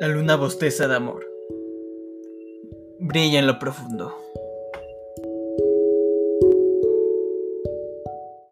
La luna bosteza de amor. Brilla en lo profundo.